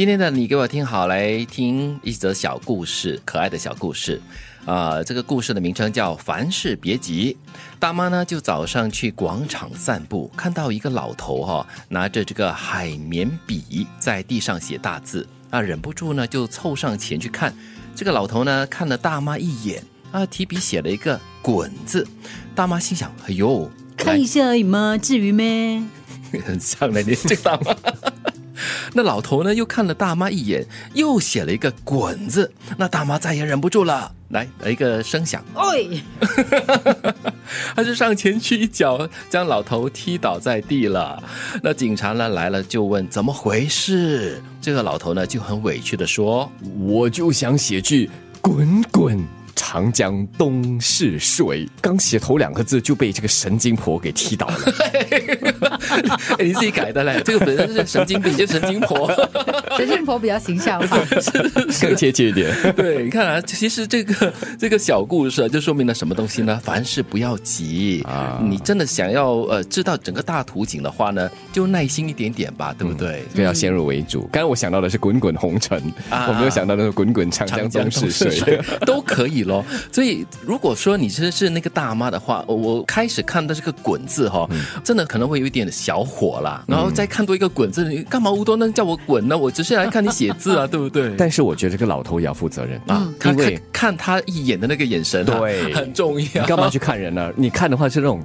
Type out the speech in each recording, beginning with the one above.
今天的你给我听好，来听一则小故事，可爱的小故事。啊、这个故事的名称叫“凡事别急”。大妈呢，就早上去广场散步，看到一个老头哈、拿着这个海绵笔在地上写大字，啊，忍不住呢就凑上前去看。这个老头呢看了大妈一眼，啊，提笔写了一个“滚”字。大妈心想：哎呦，看一下而已嘛，至于咩？很像的，你 这个大妈。那老头呢，又看了大妈一眼，又写了一个“滚”字。那大妈再也忍不住了，来来一个声响，哎，他就上前去一脚将老头踢倒在地了。那警察呢来了，就问怎么回事。这个老头呢就很委屈的说我就想写句“滚滚”。长江东逝水，刚写头两个字就被这个神经婆给踢倒了。“哎，你自己改的嘞，这个本身是神经病，就神经婆。”神仙婆比较形象化。更贴切一点。对，你看啊，其实这个这个小故事啊就说明了什么东西呢？凡事不要急啊你真的想要呃知道整个大图景的话呢，就耐心一点点吧，对不对？不要先入为主。刚才我想到的是“滚滚红尘”，啊我没有想到的是“滚滚长江东逝水”。都可以咯。所以如果说你是是那个大妈的话，我我开始看到这个“滚”字哈、真的可能会有一点小火啦。然后再看多一个“滚”字，你干嘛无端端叫我滚呢？我只是来看你写字啊，对不对？但是我觉得这个老头也要负责任啊，因为看看他一眼的那个眼神、啊，对很重要。你干嘛去看人呢？你看的话是那种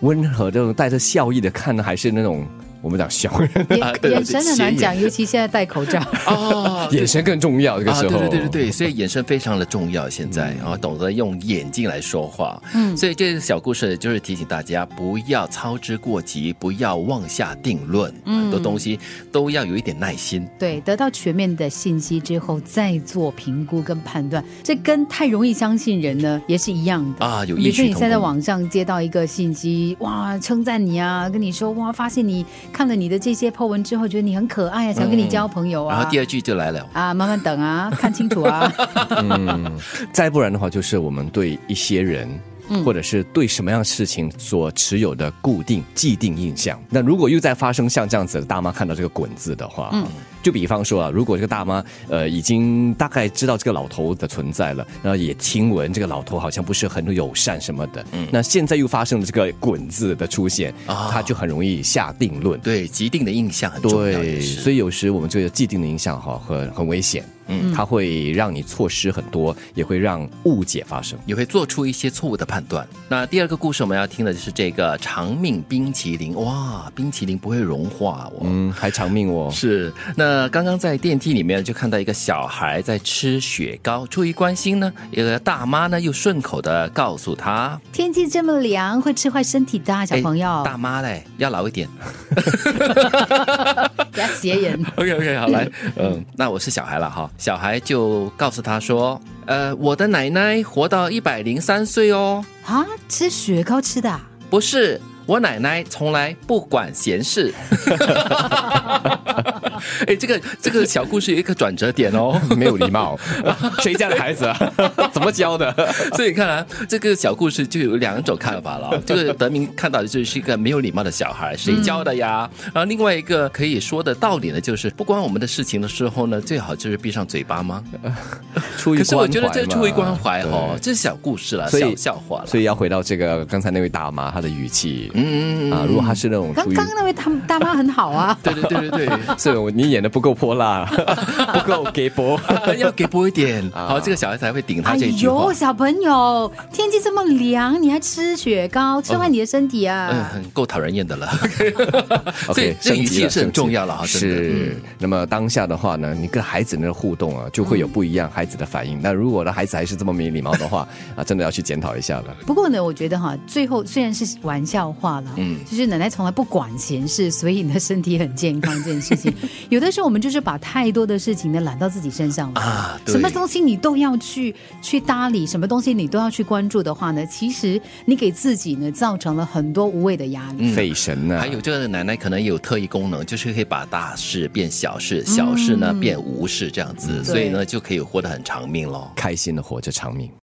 温和、这种带着笑意的看呢，还是那种我们讲小人？眼眼神很难讲，尤其现在戴口罩。啊，眼神更重要。这个啊，时候，对对对对对，所以眼神非常的重要。现在啊，懂得用眼睛来说话。嗯，所以这个小故事就是提醒大家，不要操之过急，不要妄下定论。很多东西都要有一点耐心。对，得到全面的信息之后再做评估跟判断，这跟太容易相信人呢也是一样的啊有比如说你现在网上接到一个信息，哇，称赞你啊，跟你说哇，发现你看了你的这些 po 文之后，觉得你很可爱啊，想跟你交朋友啊。然后第二句就来了。啊，慢慢等啊，看清楚啊。嗯再不然的话，就是我们对一些人。或者是对什么样的事情所持有的固定既定印象。那如果又在发生像这样子的大妈看到这个“滚”字的话，就比方说啊，如果这个大妈呃已经大概知道这个老头的存在了，然后也听闻这个老头好像不是很友善什么的，嗯那现在又发生了这个“滚”字的出现，啊他就很容易下定论。对，既定的印象很重要。对，所以有时我们这个既定的印象哈很很危险，嗯，它会让你错失很多，也会让误解发生。也会做出一些错误的判断。那第二个故事我们要听的就是这个长命冰淇淋。哇，冰淇淋不会融化哦。嗯，还长命哦。是，那刚刚在电梯里面就看到一个小孩在吃雪糕，出于关心呢，一个大妈呢又顺口的告诉他，天气这么凉，会吃坏身体的啊小朋友哎。大妈嘞要老一点。不要斜眼。OK OK，好来，嗯，那我是小孩了哈，小孩就告诉他说，呃，我的奶奶活到一百零三岁哦，啊，吃雪糕吃的、啊？不是。我奶奶从来不管闲事。哎，这个这个小故事有一个转折点哦。没有礼貌，谁家的孩子啊？怎么教的？所以看来这个小故事就有两种看法了。这个德明看到的就是一个没有礼貌的小孩，谁教的呀？然后另外一个可以说的道理呢，就是不关我们的事情的时候呢，最好就是闭上嘴巴吗？出于可是我觉得这出于关怀哦，这是小故事了，所以小笑话了。所以要回到这个刚才那位大妈她的语气，嗯，啊，如果她是那种，刚刚那位大大妈很好啊。对对对对对。所以我你演的不够泼辣，不够给播。要给播一点，啊好，这个小孩才会顶他哎这一句话呦，。小朋友，天气这么凉，你还吃雪糕，吃坏你的身体啊！嗯，很够讨人厌的了。所以 OK，这个语升级了气是很重要了哈，是，那么当下的话呢，你跟孩子的互动啊，就会有不一样孩子的反应。那如果呢，孩子还是这么没礼貌的话，啊，真的要去检讨一下了。不过呢，我觉得哈，最后虽然是玩笑话了，嗯，就是奶奶从来不管闲事，所以你的身体很健康这件事情，有的时候我们就是把太多的事情呢揽到自己身上了啊什么东西你都要去去搭理，什么东西你都要去关注的话呢，其实你给自己呢造成了很多无谓的压力。费神呢、还有这个奶奶可能有特异功能，就是可以把大事变小事，小事呢变无事这样子，所以呢就可以活得很长命咯。开心的活着长命。